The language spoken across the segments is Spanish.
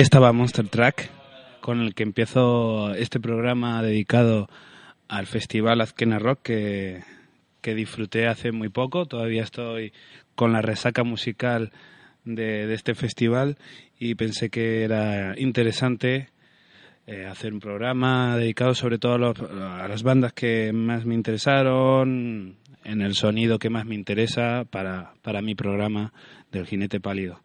Estaba Monster Track, con el que empiezo este programa dedicado al Festival Azkena Rock que, que disfruté hace muy poco. Todavía estoy con la resaca musical de, este festival y pensé que era interesante eh, hacer un programa dedicado sobre todo a, a, las bandas que más me interesaron, en el sonido que más me interesa para, para mi programa del jinete pálido.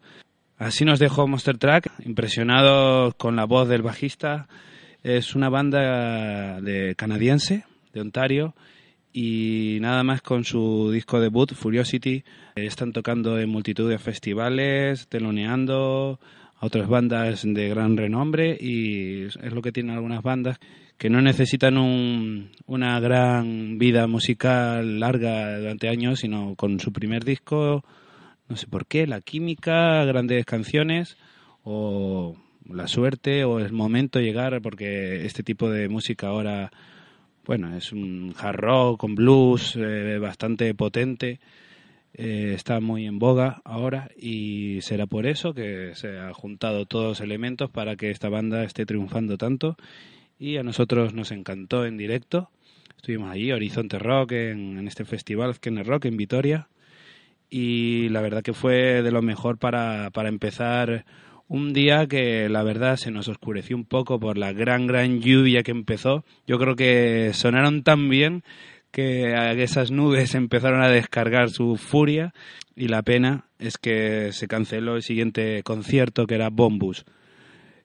Así nos dejó Monster Track, impresionado con la voz del bajista. Es una banda de canadiense, de Ontario, y nada más con su disco debut, Furiosity, están tocando en multitud de festivales, teloneando a otras bandas de gran renombre y es lo que tienen algunas bandas que no necesitan un, una gran vida musical larga durante años, sino con su primer disco no sé por qué, la química, grandes canciones o la suerte o el momento llegar, porque este tipo de música ahora, bueno, es un hard rock con blues eh, bastante potente, eh, está muy en boga ahora y será por eso que se han juntado todos los elementos para que esta banda esté triunfando tanto y a nosotros nos encantó en directo. Estuvimos allí, Horizonte Rock, en, en este festival Kenner Rock en Vitoria y la verdad que fue de lo mejor para, para empezar un día que la verdad se nos oscureció un poco por la gran, gran lluvia que empezó. Yo creo que sonaron tan bien que esas nubes empezaron a descargar su furia y la pena es que se canceló el siguiente concierto que era Bombus,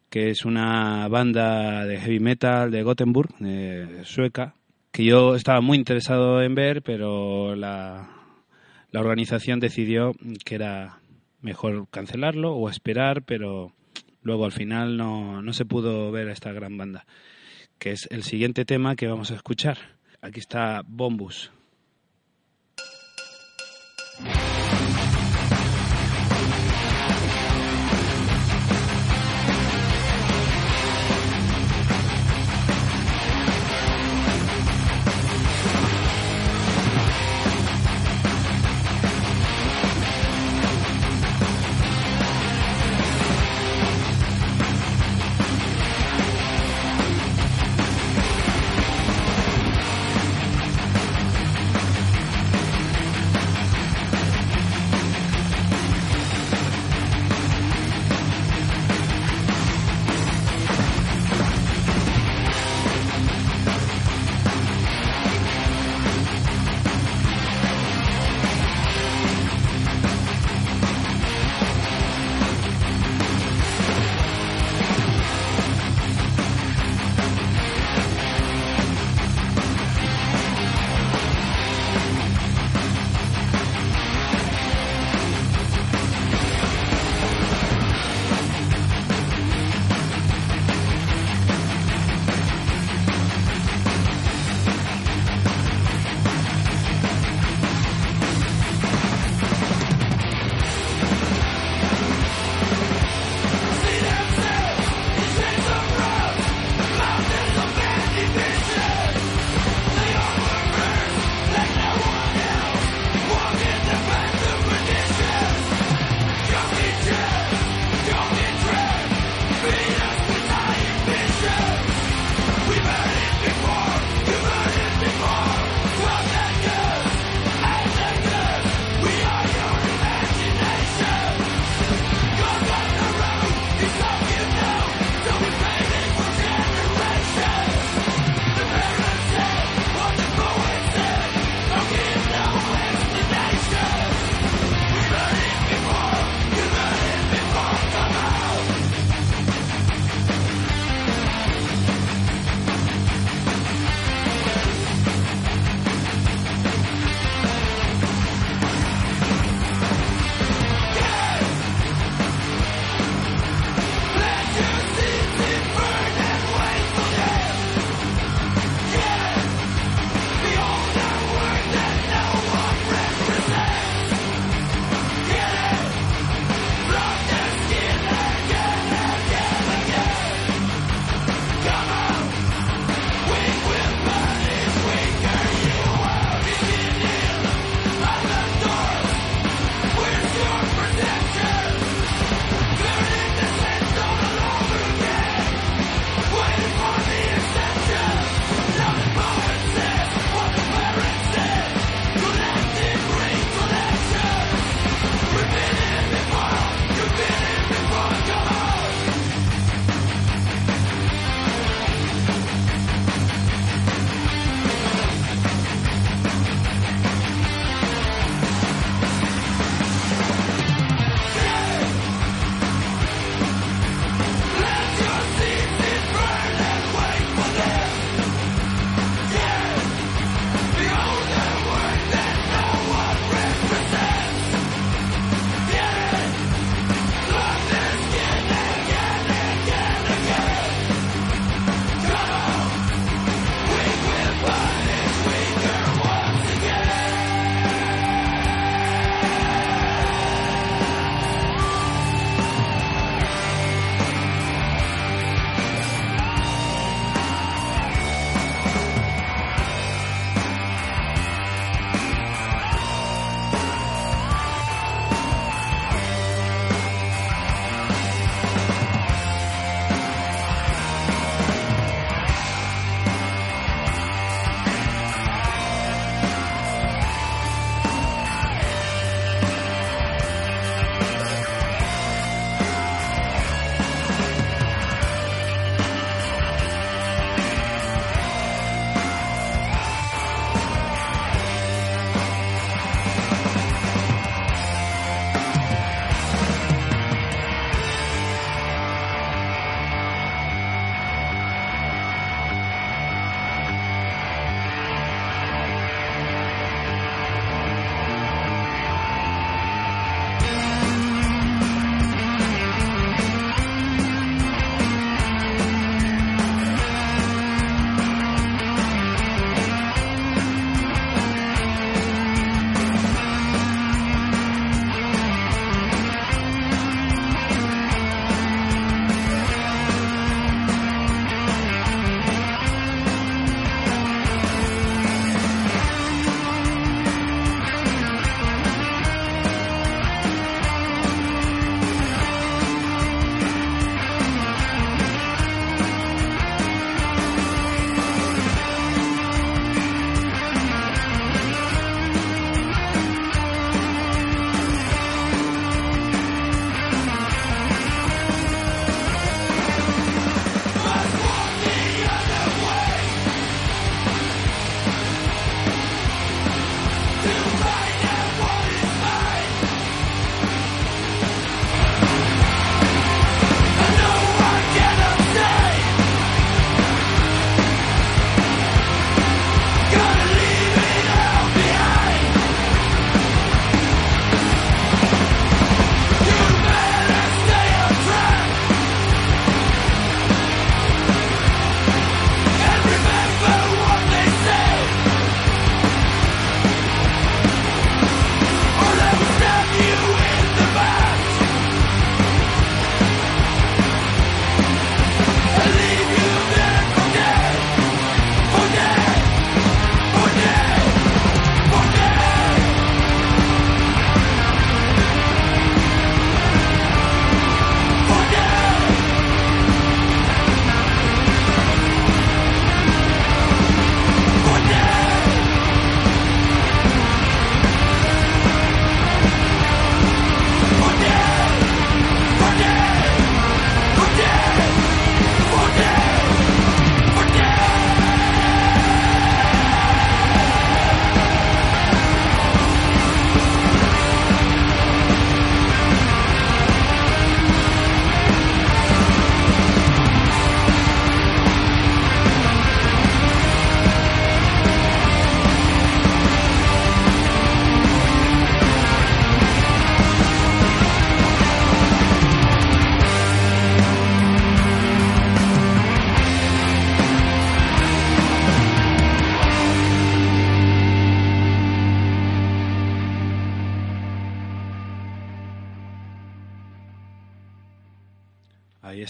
que es una banda de heavy metal de Gothenburg, de sueca, que yo estaba muy interesado en ver, pero la, la organización decidió que era mejor cancelarlo o esperar, pero luego al final no, no se pudo ver a esta gran banda, que es el siguiente tema que vamos a escuchar. Aquí está Bombus.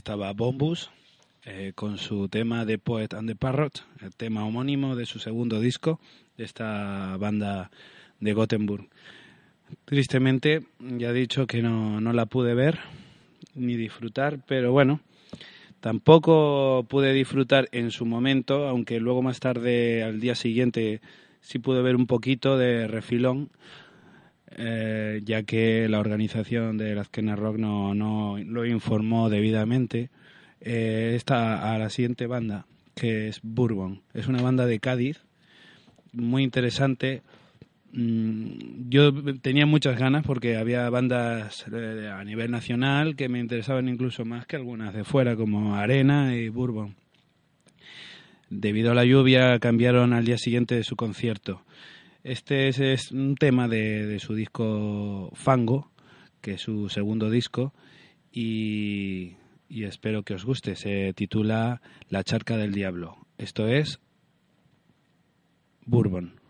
Estaba Bombus eh, con su tema de Poet and the Parrot, el tema homónimo de su segundo disco de esta banda de Gothenburg. Tristemente, ya he dicho que no, no la pude ver ni disfrutar, pero bueno, tampoco pude disfrutar en su momento, aunque luego más tarde, al día siguiente, sí pude ver un poquito de refilón, eh, ya que la organización de la Azkena Rock no, no lo informó debidamente. Eh, esta a la siguiente banda, que es Bourbon. Es una banda de Cádiz, muy interesante. Mm, yo tenía muchas ganas porque había bandas eh, a nivel nacional que me interesaban incluso más que algunas de fuera, como Arena y Bourbon. Debido a la lluvia cambiaron al día siguiente de su concierto. Este es, un tema de, su disco Fango, que es su segundo disco, y, y espero que os guste. Se titula La charca del diablo. Esto es Bourbon.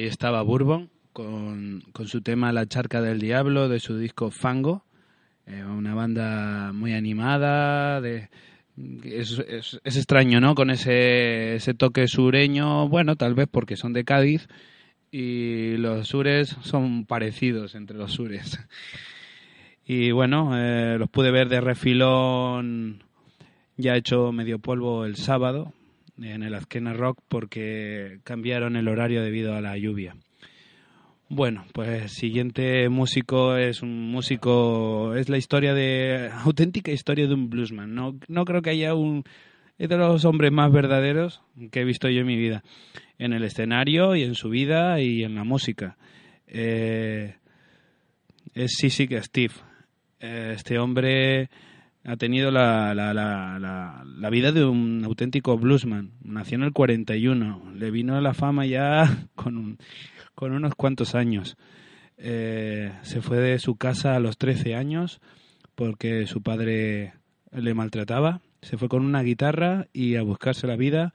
Ahí estaba Bourbon con, con, su tema La charca del diablo de su disco Fango, eh, una banda muy animada, de, es, es, extraño, ¿no? Con ese, ese toque sureño, bueno, tal vez porque son de Cádiz y los sures son parecidos entre los sures. Y bueno, eh, los pude ver de refilón ya hecho medio polvo el sábado en el Azkena Rock porque cambiaron el horario debido a la lluvia. Bueno, pues siguiente músico es un músico, es la historia de, auténtica historia de un bluesman. No, no creo que haya un, es de los hombres más verdaderos que he visto yo en mi vida, en el escenario y en su vida y en la música. Eh, es que Steve. Eh, este hombre ha tenido la, la, la, la, vida de un auténtico bluesman. Nació en el 41. Le vino la fama ya con un, con unos cuantos años. Eh, se fue de su casa a los 13 años porque su padre le maltrataba. Se fue con una guitarra y a buscarse la vida.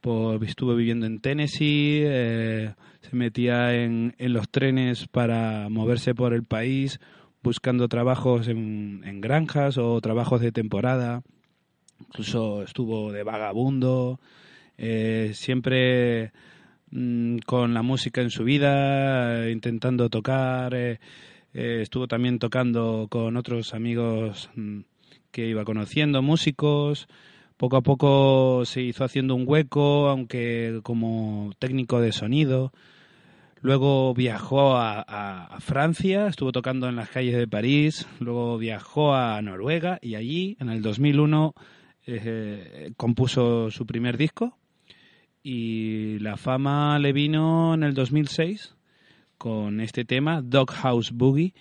Por, estuvo viviendo en Tennessee, eh, se metía en, en, los trenes para moverse por el país, buscando trabajos en, en granjas o trabajos de temporada. Incluso estuvo de vagabundo. Eh, siempre Mm, con la música en su vida, intentando tocar. Eh, eh, estuvo también tocando con otros amigos mm, que iba conociendo, músicos. Poco a poco se hizo haciendo un hueco, aunque como técnico de sonido. Luego viajó a, Francia, estuvo tocando en las calles de París. Luego viajó a Noruega y allí, en el 2001, eh, compuso su primer disco, y la fama le vino en el 2006 con este tema, Doghouse Boogie.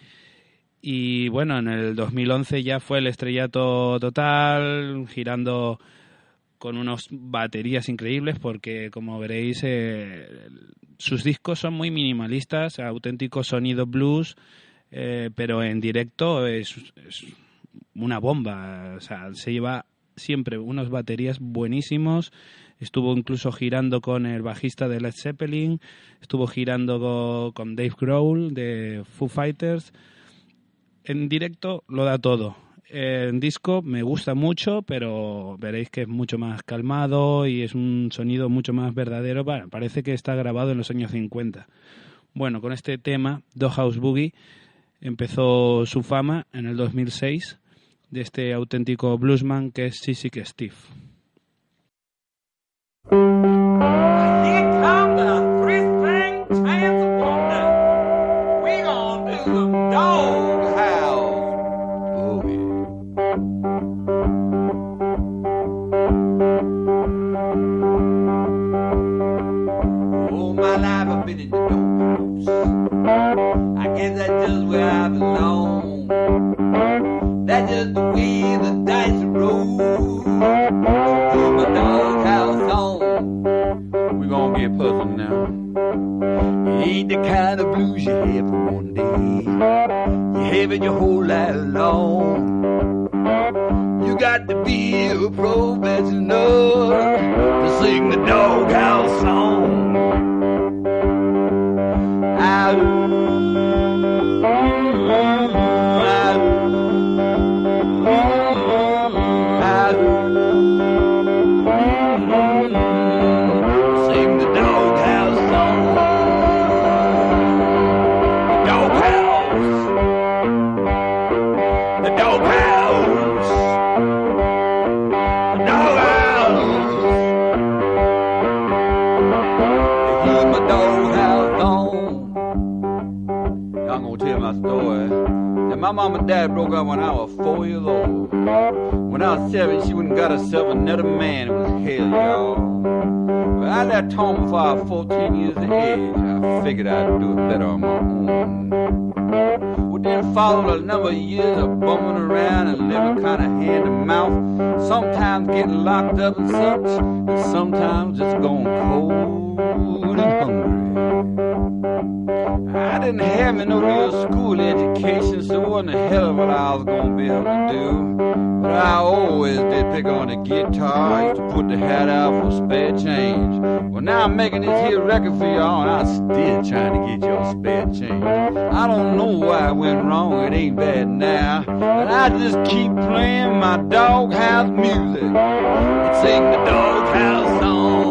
Y bueno, en el 2011 ya fue el estrellato total, girando con unas baterías increíbles porque como veréis eh, sus discos son muy minimalistas, auténtico sonido blues, eh, pero en directo es, una bomba, o sea, se lleva siempre unas baterías buenísimos estuvo incluso girando con el bajista de Led Zeppelin, estuvo girando con Dave Grohl de Foo Fighters. En directo lo da todo. En disco me gusta mucho, pero veréis que es mucho más calmado y es un sonido mucho más verdadero. Parece que está grabado en los años 50. Bueno, con este tema, House Boogie, empezó su fama en el 2006 de este auténtico bluesman que es Sissy Steve. I guess that's just where I belong. That's just the way the dice roll. Put my doghouse on gonna get puzzled now. Ain't the kind of blues you have for one day. You have it your whole life long. she wouldn't got herself another man. It was hell, y'all. But I left home before I was 14 years of age. I figured I'd do it better on my own. Well, then followed a number of years of bumming around and living kind of hand to mouth. Sometimes getting locked up and such, and sometimes just going cold and hungry. I didn't have no real school education, so what in the hell guitar. Used to put the hat out for spare change. Well, now I'm making this here record for y'all, and I'm still trying to get your spare change. I don't know why it went wrong, it ain't bad now. But I just keep playing my doghouse music and sing the doghouse song.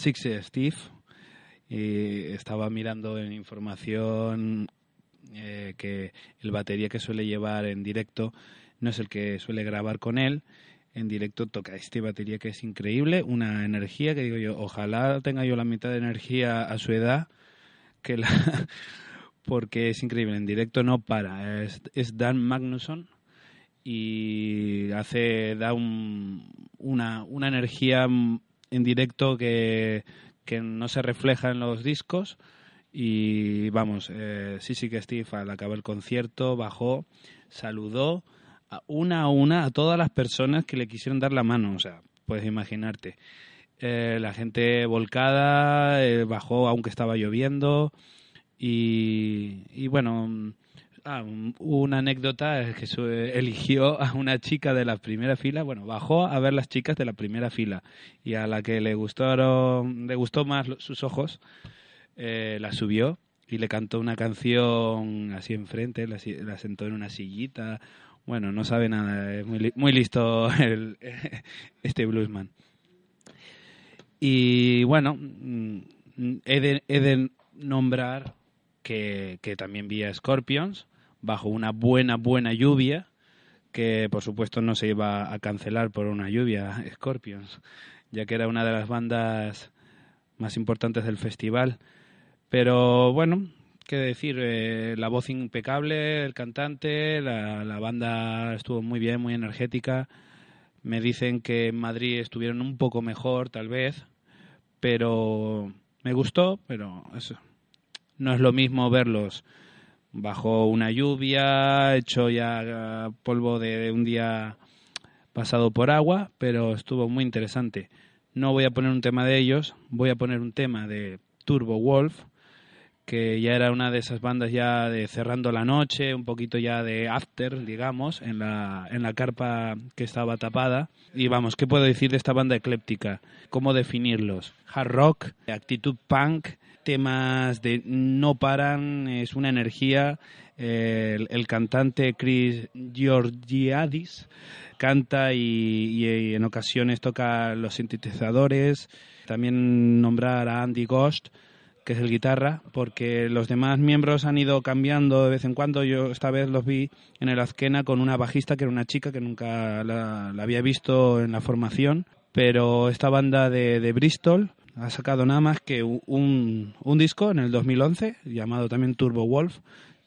Six Steve y estaba mirando en información eh, que el batería que suele llevar en directo no es el que suele grabar con él. En directo toca este batería que es increíble, una energía que digo yo, ojalá tenga yo la mitad de energía a su edad, que la, porque es increíble. En directo no para. Es, es Dan Magnusson y hace da un, una, una energía en directo que, no se refleja en los discos. Y vamos, eh, sí que Steve al acabar el concierto bajó, saludó a una a una a todas las personas que le quisieron dar la mano. O sea, puedes imaginarte. Eh, la gente volcada, eh, bajó aunque estaba lloviendo. Y, y bueno, Ah, una anécdota es que eligió a una chica de la primera fila, bueno, bajó a ver las chicas de la primera fila y a la que le gustaron, le gustó más sus ojos, eh, la subió y le cantó una canción así enfrente, la, la sentó en una sillita. Bueno, no sabe nada, es muy, muy listo el, este bluesman. Y bueno, mm, he de, he de nombrar que, que, también vi a Scorpions, bajo una buena, buena lluvia, que por supuesto no se iba a cancelar por una lluvia, Scorpions, ya que era una de las bandas más importantes del festival. Pero bueno, qué decir, eh, la voz impecable, el cantante, la, la banda estuvo muy bien, muy energética. Me dicen que en Madrid estuvieron un poco mejor, tal vez, pero me gustó, pero eso. No es lo mismo verlos bajo una lluvia, hecho ya eh, polvo de un día pasado por agua, pero estuvo muy interesante. No voy a poner un tema de ellos, voy a poner un tema de Turbo Wolf, que ya era una de esas bandas ya de cerrando la noche, un poquito ya de after, digamos, en la, en la carpa que estaba tapada. Y vamos, ¿qué puedo decir de esta banda ecléptica? ¿Cómo definirlos? Hard rock, actitud punk, temas de no paran, es una energía. el, cantante Chris Georgiadis canta y, en ocasiones toca los sintetizadores. También nombrar a Andy Ghost, que es el guitarra, porque los demás miembros han ido cambiando de vez en cuando. Yo esta vez los vi en el Azquena con una bajista que era una chica que nunca la, había visto en la formación. Pero esta banda de Bristol, ha sacado nada más que un, un disco en el 2011 llamado también Turbo Wolf,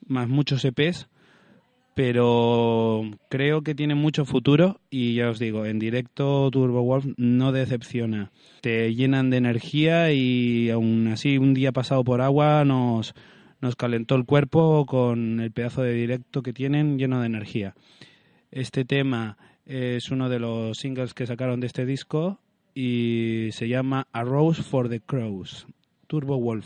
más muchos EPs, pero creo que tiene mucho futuro y ya os digo, en directo Turbo Wolf no decepciona. Te llenan de energía y aún así un día pasado por agua nos, nos calentó el cuerpo con el pedazo de directo que tienen lleno de energía. Este tema es uno de los singles que sacaron de este disco y se llama A Rose for the Crows, Turbo Wolf.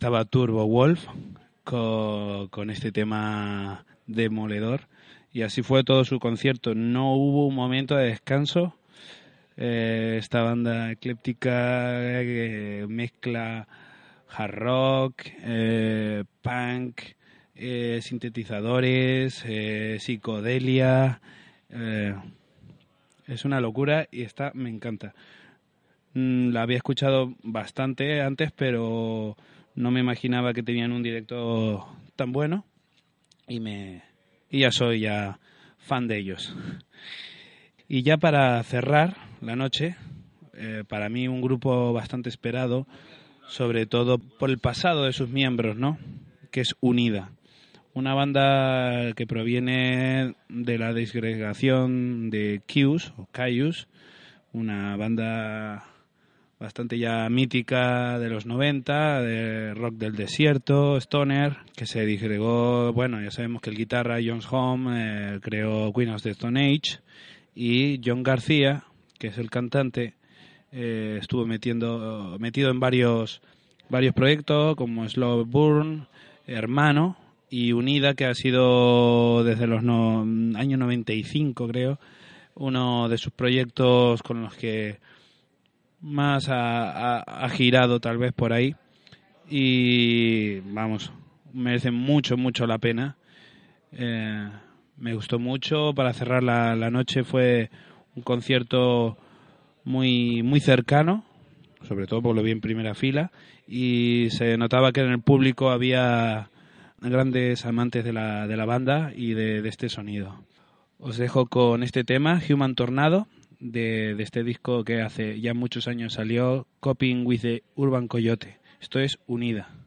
Estaba Turbo Wolf con, este tema demoledor y así fue todo su concierto. No hubo un momento de descanso. Eh, esta banda ecléptica eh, mezcla hard rock, eh, punk, sintetizadores, psicodelia. es una locura y esta me encanta. Mm, La había escuchado bastante antes, pero no me imaginaba que tenían un directo tan bueno y me y ya soy ya fan de ellos. Y ya para cerrar la noche, eh, para mí un grupo bastante esperado, sobre todo por el pasado de sus miembros, ¿no? Que es Unida. Una banda que proviene de la disgregación de Kius o Caius, una banda bastante ya mítica de los 90, de rock del desierto, Stoner, que se disgregó, bueno, ya sabemos que el guitarra Jones Home eh, creó Queen of the Stone Age y John García, que es el cantante, eh, estuvo metiendo, metido en varios, varios proyectos como Slow Burn, Hermano y Unida, que ha sido desde los no, años 95, creo, uno de sus proyectos con los que más ha, ha- girado tal vez por ahí y vamos, merece mucho, mucho la pena. Eh, me gustó mucho, para cerrar la, la noche fue un concierto muy, muy cercano, sobre todo por lo vi en primera fila, y se notaba que en el público había grandes amantes de la, de la banda y de este sonido. Os dejo con este tema, Human Tornado, de, de este disco que hace ya muchos años salió, Coping with the Urban Coyote. Esto es Unida.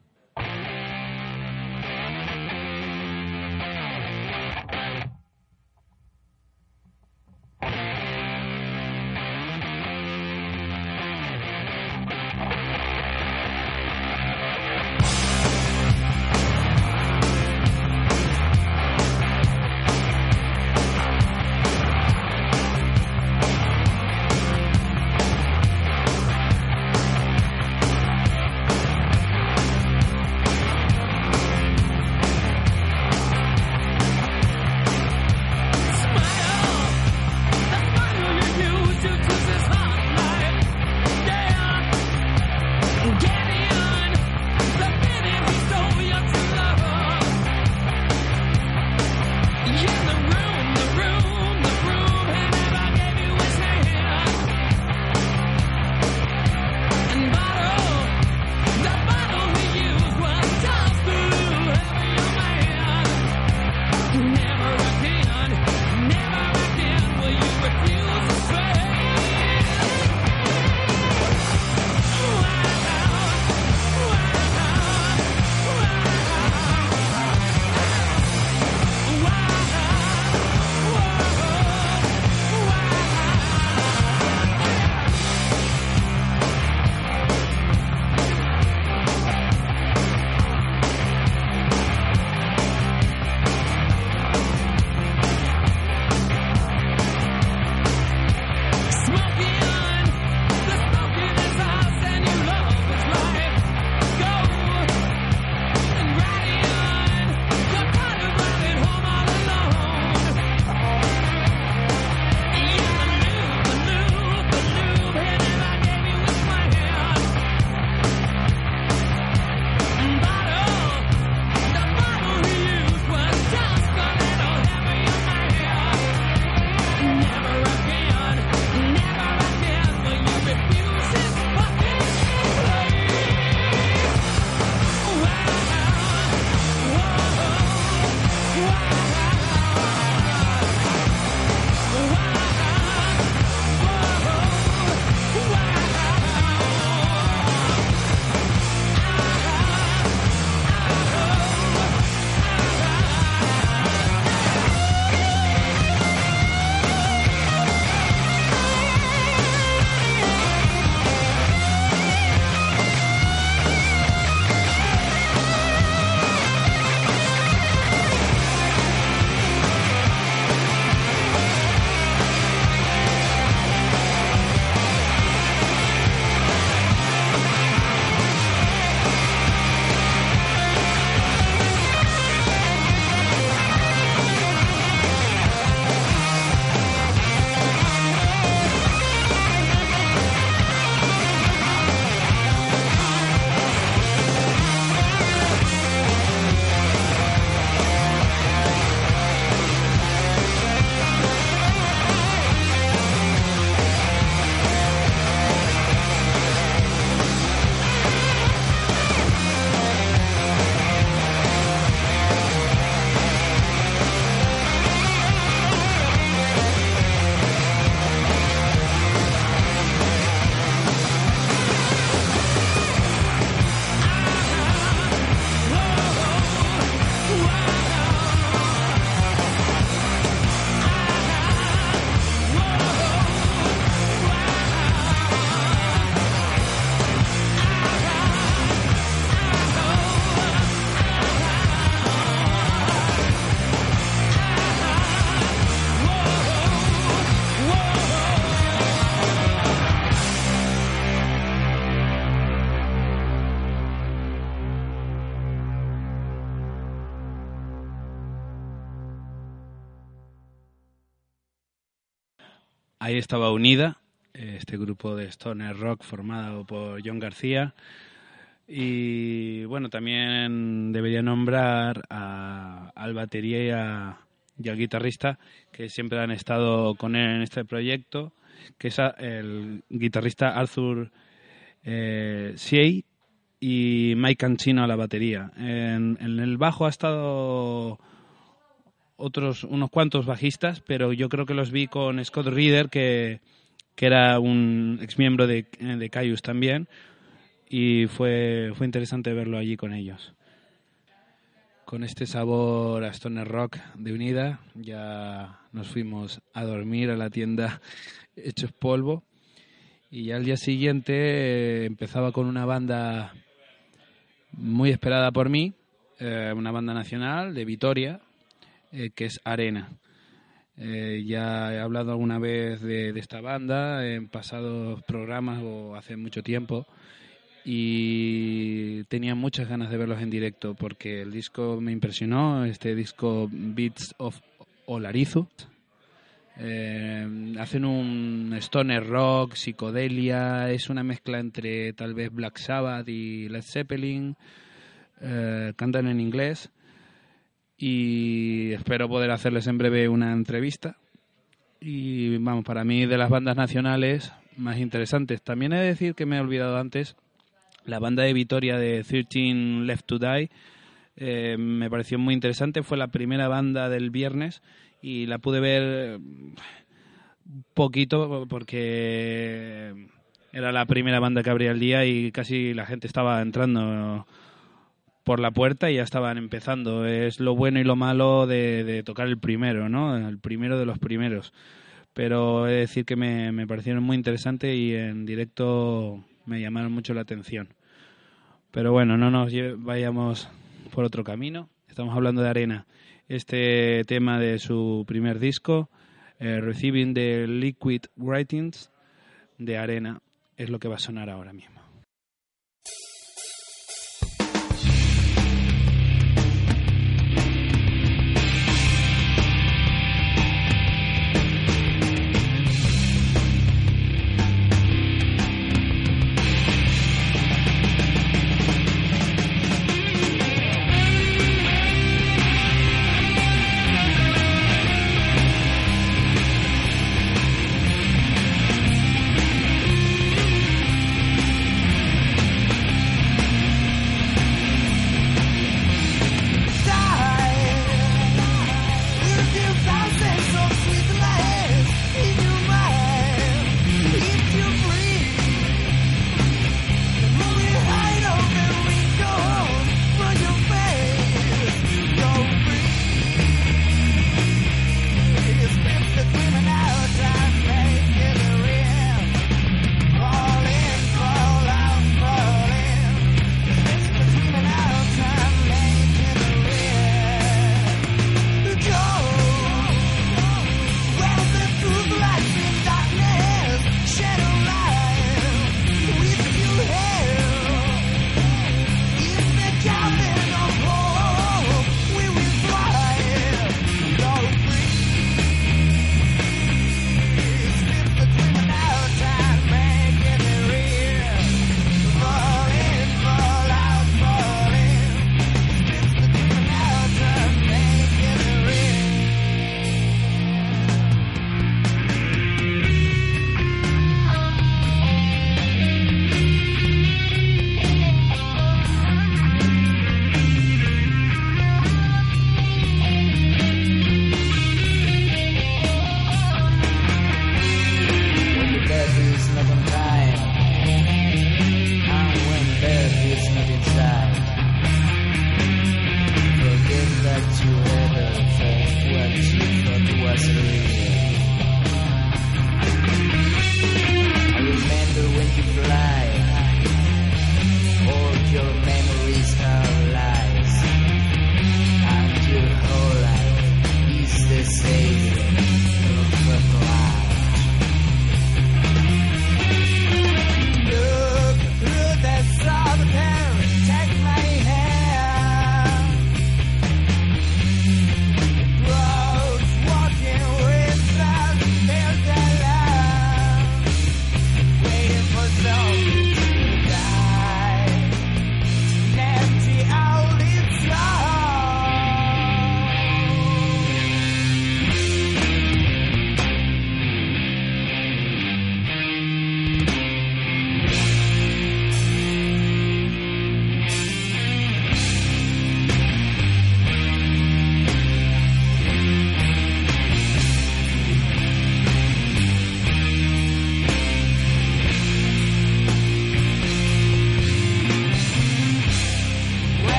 Ahí estaba Unida, este grupo de stoner rock formado por John García. Y bueno, también debería nombrar a, al batería y, al guitarrista que siempre han estado con él en este proyecto, que es el guitarrista Arthur eh, y Mike Cancino a la batería. En, el bajo ha estado otros unos cuantos bajistas, pero yo creo que los vi con Scott Reeder, que, que era un ex miembro de, de Caius también, y fue, fue interesante verlo allí con ellos. Con este sabor a Stoner Rock de Unida, ya nos fuimos a dormir a la tienda hechos polvo. Y al día siguiente eh, empezaba con una banda muy esperada por mí, eh, una banda nacional de Vitoria, eh, que es Arena. ya he hablado alguna vez de, de, esta banda en pasados programas o hace mucho tiempo y tenía muchas ganas de verlos en directo porque el disco me impresionó, este disco Beats of Olarizu. Eh, hacen un stoner rock, psicodelia, es una mezcla entre tal vez Black Sabbath y Led Zeppelin, eh, cantan en inglés y espero poder hacerles en breve una entrevista. Y vamos, para mí de las bandas nacionales más interesantes. También he de decir que me he olvidado antes la banda de Vitoria de 13 Left to Die eh, me pareció muy interesante. Fue la primera banda del viernes y la pude ver poquito porque era la primera banda que abría el día y casi la gente estaba entrando por la puerta y ya estaban empezando. Es lo bueno y lo malo de, de tocar el primero, ¿no? El primero de los primeros. Pero he de decir que me, me parecieron muy interesantes y en directo me llamaron mucho la atención. Pero bueno, no nos vayamos por otro camino. Estamos hablando de Arena. Este tema de su primer disco, eh, Receiving the Liquid Writings de Arena, es lo que va a sonar ahora mismo.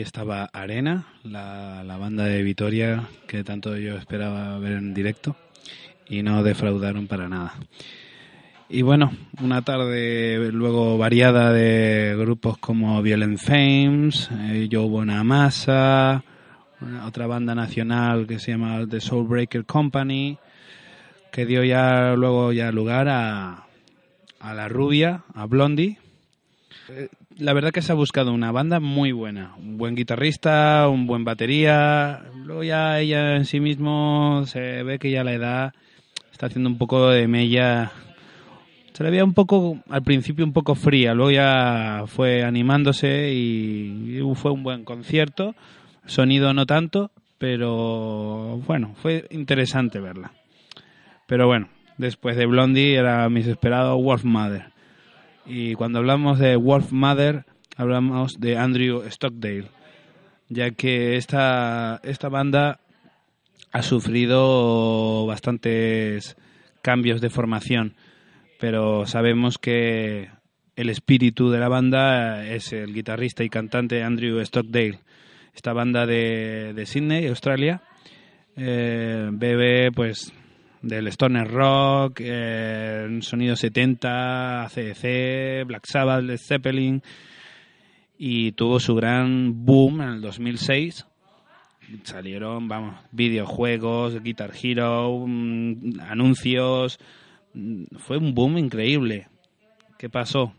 Estaba Arena, la, la, banda de Vitoria que tanto yo esperaba ver en directo y no defraudaron para nada. Y bueno, una tarde luego variada de grupos como Violent Fames, eh, Joe Bonamassa, otra banda nacional que se llama The Soulbreaker Company, que dio ya luego ya lugar a, a La Rubia, a Blondie. Eh, la verdad que se ha buscado una banda muy buena, un buen guitarrista, un buen batería. Luego ya ella en sí mismo se ve que ya la edad está haciendo un poco de mella. Se le veía un poco, al principio un poco fría, luego ya fue animándose y fue un buen concierto. Sonido no tanto, pero bueno, fue interesante verla. Pero bueno, después de Blondie era mis esperados Wolf Mother. Y cuando hablamos de Wolf Mother, hablamos de Andrew Stockdale, ya que esta, esta banda ha sufrido bastantes cambios de formación, pero sabemos que el espíritu de la banda es el guitarrista y cantante Andrew Stockdale. Esta banda de, de Sydney, Australia, eh, bebe pues del stoner rock, eh, sonido 70, ACDC, Black Sabbath, Led Zeppelin y tuvo su gran boom en el 2006. Salieron, vamos, videojuegos, Guitar Hero, mm, anuncios. Mm, fue un boom increíble. ¿Qué pasó?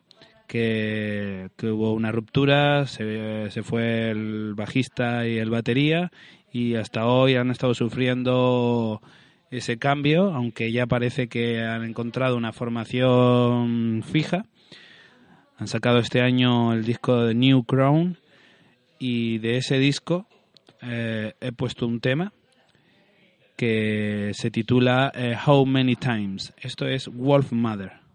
Que, que hubo una ruptura, se, se fue el bajista y el batería y hasta hoy han estado sufriendo ese cambio, aunque ya parece que han encontrado una formación fija. Han sacado este año el disco de New Crown y de ese disco eh, he puesto un tema que se titula eh, How Many Times. Esto es Wolf Mother.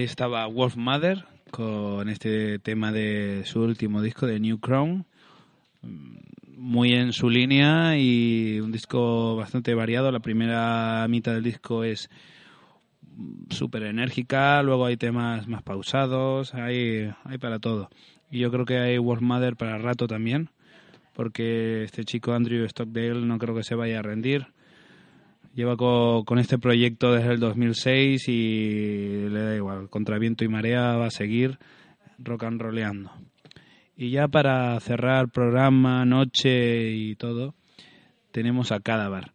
Ahí estaba Wolf Mother con este tema de su último disco de New Crown. Muy en su línea y un disco bastante variado. La primera mitad del disco es súper enérgica, luego hay temas más pausados, hay, hay para todo. Y yo creo que hay Wolf Mother para rato también, porque este chico Andrew Stockdale no creo que se vaya a rendir Lleva con, este proyecto desde el 2006 y le da igual, contra viento y marea va a seguir rock and rollando. Y ya para cerrar programa, noche y todo, tenemos a Cadavar.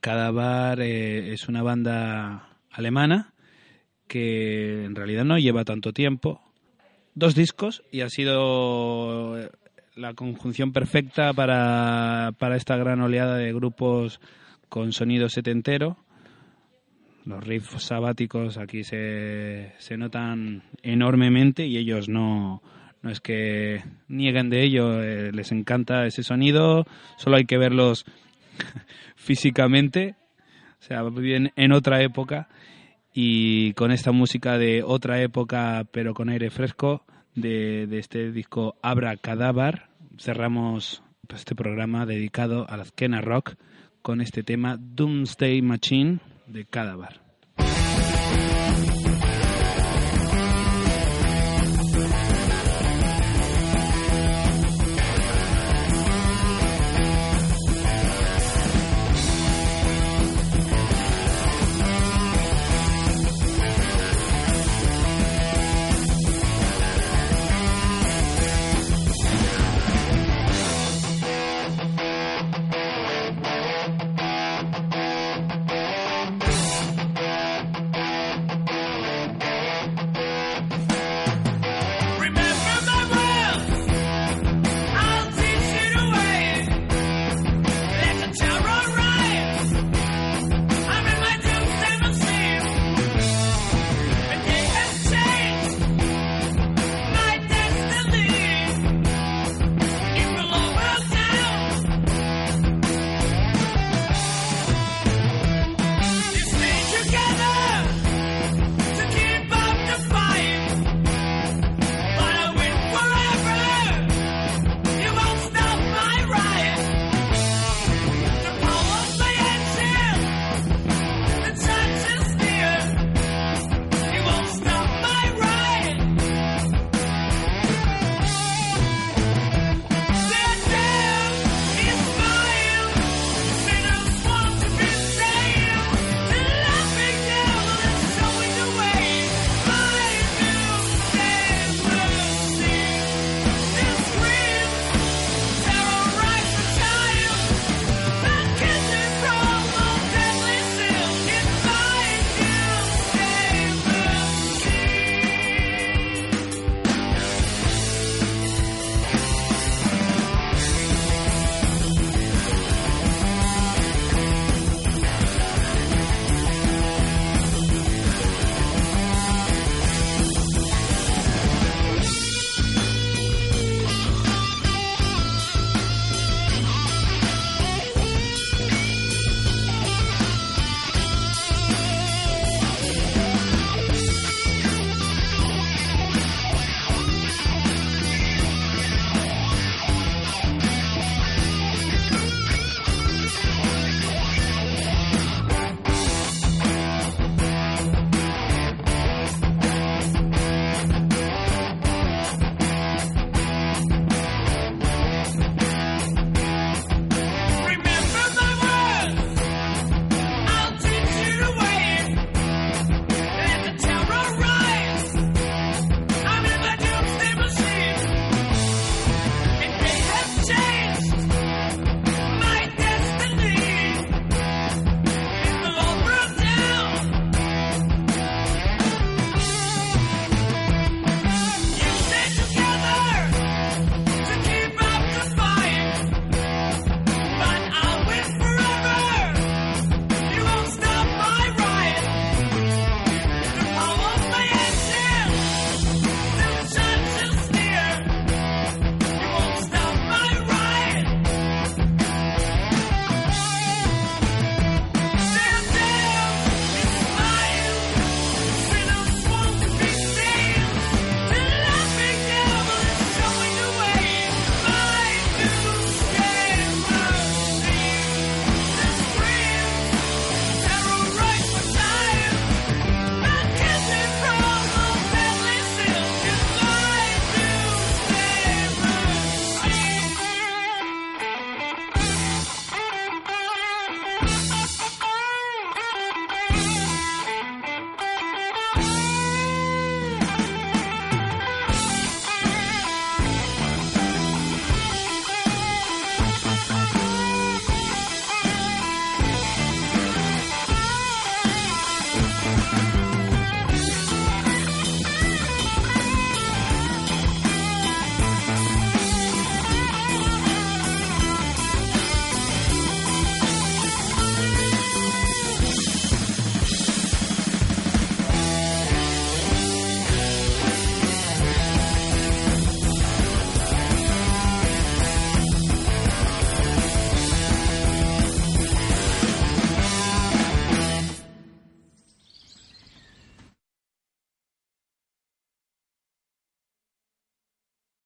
Cadavar eh, es una banda alemana que en realidad no lleva tanto tiempo. Dos discos y ha sido la conjunción perfecta para, para esta gran oleada de grupos con sonido setentero. Los riffs sabáticos aquí se, se notan enormemente y ellos no, no es que nieguen de ello, eh, les encanta ese sonido, solo hay que verlos físicamente, o sea, viven en otra época y con esta música de otra época pero con aire fresco de, de este disco Abra Cadáver cerramos este programa dedicado a la esquena rock con este tema Doomsday Machine de Cadaver.